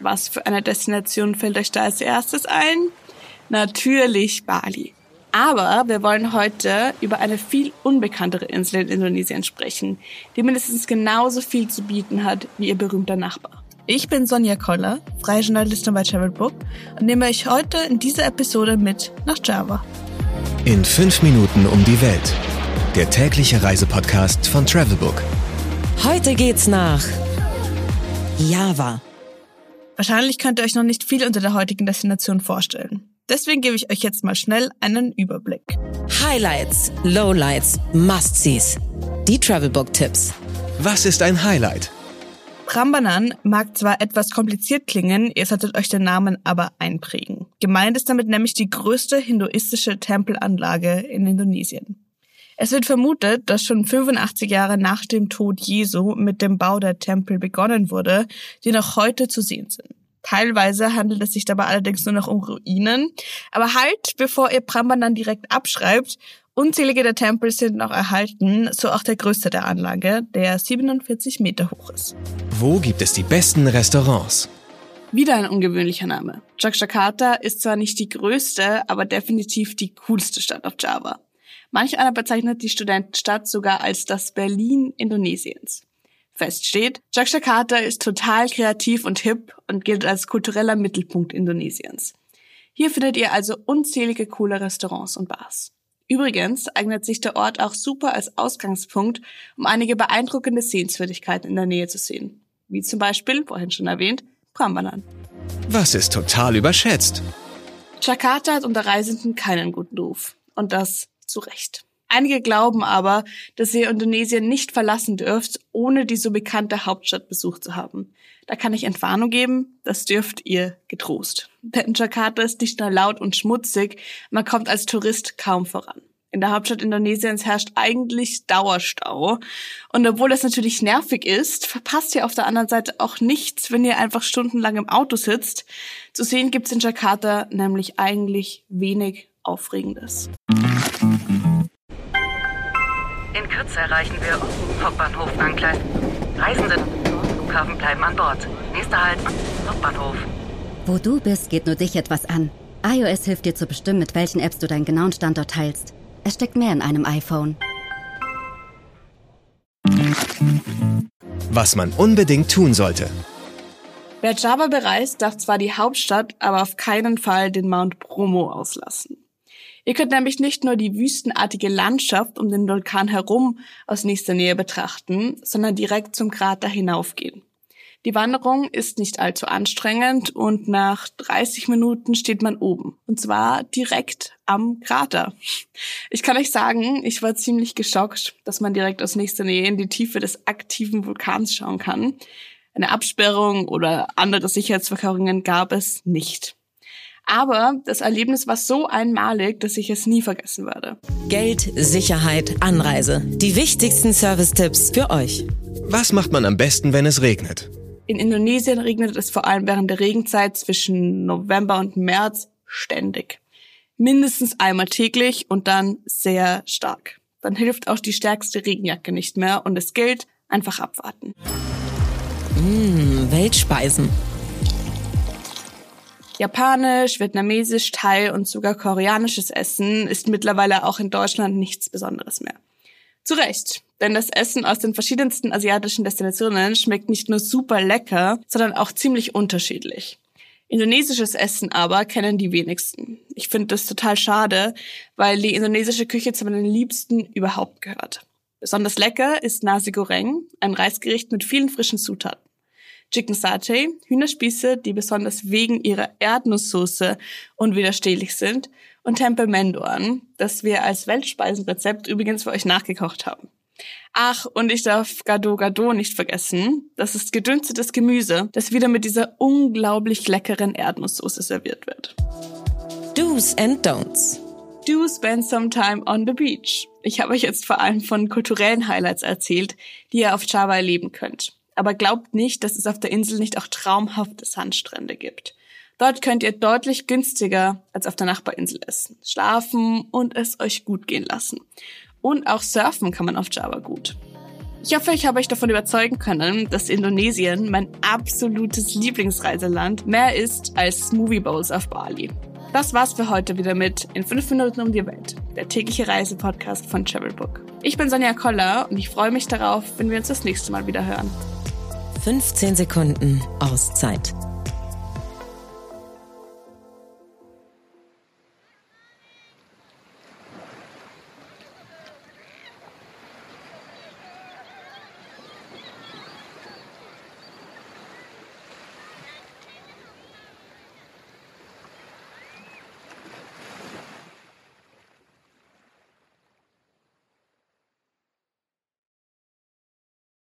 Was für eine Destination fällt euch da als erstes ein? Natürlich Bali. Aber wir wollen heute über eine viel unbekanntere Insel in Indonesien sprechen, die mindestens genauso viel zu bieten hat wie ihr berühmter Nachbar. Ich bin Sonja Koller, freie Journalistin bei Travelbook und nehme euch heute in dieser Episode mit nach Java. In fünf Minuten um die Welt. Der tägliche Reisepodcast von Travelbook. Heute geht's nach Java. Wahrscheinlich könnt ihr euch noch nicht viel unter der heutigen Destination vorstellen. Deswegen gebe ich euch jetzt mal schnell einen Überblick. Highlights, Lowlights, Must-Sees. Die Travelbook-Tipps. Was ist ein Highlight? Prambanan mag zwar etwas kompliziert klingen, ihr solltet euch den Namen aber einprägen. Gemeint ist damit nämlich die größte hinduistische Tempelanlage in Indonesien. Es wird vermutet, dass schon 85 Jahre nach dem Tod Jesu mit dem Bau der Tempel begonnen wurde, die noch heute zu sehen sind. Teilweise handelt es sich dabei allerdings nur noch um Ruinen. Aber halt, bevor ihr Prambanan direkt abschreibt, unzählige der Tempel sind noch erhalten, so auch der größte der Anlage, der 47 Meter hoch ist. Wo gibt es die besten Restaurants? Wieder ein ungewöhnlicher Name. Jakarta ist zwar nicht die größte, aber definitiv die coolste Stadt auf Java. Manch einer bezeichnet die Studentenstadt sogar als das Berlin Indonesiens. Fest steht, Jakarta ist total kreativ und hip und gilt als kultureller Mittelpunkt Indonesiens. Hier findet ihr also unzählige coole Restaurants und Bars. Übrigens eignet sich der Ort auch super als Ausgangspunkt, um einige beeindruckende Sehenswürdigkeiten in der Nähe zu sehen. Wie zum Beispiel, vorhin schon erwähnt, Prambanan. Was ist total überschätzt? Jakarta hat unter Reisenden keinen guten Ruf. Und das zu Recht. Einige glauben aber, dass ihr Indonesien nicht verlassen dürft, ohne die so bekannte Hauptstadt besucht zu haben. Da kann ich Entwarnung geben, das dürft ihr getrost. Denn Jakarta ist nicht nur laut und schmutzig, man kommt als Tourist kaum voran. In der Hauptstadt Indonesiens herrscht eigentlich Dauerstau. Und obwohl das natürlich nervig ist, verpasst ihr auf der anderen Seite auch nichts, wenn ihr einfach stundenlang im Auto sitzt. Zu sehen gibt's in Jakarta nämlich eigentlich wenig Aufregendes. In Kürze erreichen wir Hauptbahnhof Angleis. Reisende Flughafen bleiben an Bord. Nächster Halt, Hauptbahnhof. Wo du bist, geht nur dich etwas an. iOS hilft dir zu bestimmen, mit welchen Apps du deinen genauen Standort teilst. Es steckt mehr in einem iPhone. Was man unbedingt tun sollte. Wer Java bereist, darf zwar die Hauptstadt, aber auf keinen Fall den Mount Bromo auslassen. Ihr könnt nämlich nicht nur die wüstenartige Landschaft um den Vulkan herum aus nächster Nähe betrachten, sondern direkt zum Krater hinaufgehen. Die Wanderung ist nicht allzu anstrengend und nach 30 Minuten steht man oben. Und zwar direkt am Krater. Ich kann euch sagen, ich war ziemlich geschockt, dass man direkt aus nächster Nähe in die Tiefe des aktiven Vulkans schauen kann. Eine Absperrung oder andere Sicherheitsverkehrungen gab es nicht. Aber das Erlebnis war so einmalig, dass ich es nie vergessen werde. Geld, Sicherheit, Anreise. Die wichtigsten Service-Tipps für euch. Was macht man am besten, wenn es regnet? In Indonesien regnet es vor allem während der Regenzeit zwischen November und März ständig. Mindestens einmal täglich und dann sehr stark. Dann hilft auch die stärkste Regenjacke nicht mehr und es gilt, einfach abwarten. Mmh, Weltspeisen. Japanisch, vietnamesisch, Thai und sogar koreanisches Essen ist mittlerweile auch in Deutschland nichts Besonderes mehr. Zu Recht, denn das Essen aus den verschiedensten asiatischen Destinationen schmeckt nicht nur super lecker, sondern auch ziemlich unterschiedlich. Indonesisches Essen aber kennen die wenigsten. Ich finde das total schade, weil die indonesische Küche zu meinen Liebsten überhaupt gehört. Besonders lecker ist Nasi Goreng, ein Reisgericht mit vielen frischen Zutaten. Chicken Satay, Hühnerspieße, die besonders wegen ihrer Erdnusssoße unwiderstehlich sind, und Tempeh Mendoan, das wir als Weltspeisenrezept übrigens für euch nachgekocht haben. Ach, und ich darf Gado Gado nicht vergessen. Das ist gedünstetes Gemüse, das wieder mit dieser unglaublich leckeren Erdnusssoße serviert wird. Do's and Don'ts. Do spend some time on the beach. Ich habe euch jetzt vor allem von kulturellen Highlights erzählt, die ihr auf Java erleben könnt. Aber glaubt nicht, dass es auf der Insel nicht auch traumhafte Sandstrände gibt. Dort könnt ihr deutlich günstiger als auf der Nachbarinsel essen, schlafen und es euch gut gehen lassen. Und auch surfen kann man auf Java gut. Ich hoffe, ich habe euch davon überzeugen können, dass Indonesien, mein absolutes Lieblingsreiseland, mehr ist als Movie Bowls auf Bali. Das war's für heute wieder mit In 5 Minuten um die Welt, der tägliche Reisepodcast von Travelbook. Ich bin Sonja Koller und ich freue mich darauf, wenn wir uns das nächste Mal wieder hören. 15 Sekunden Auszeit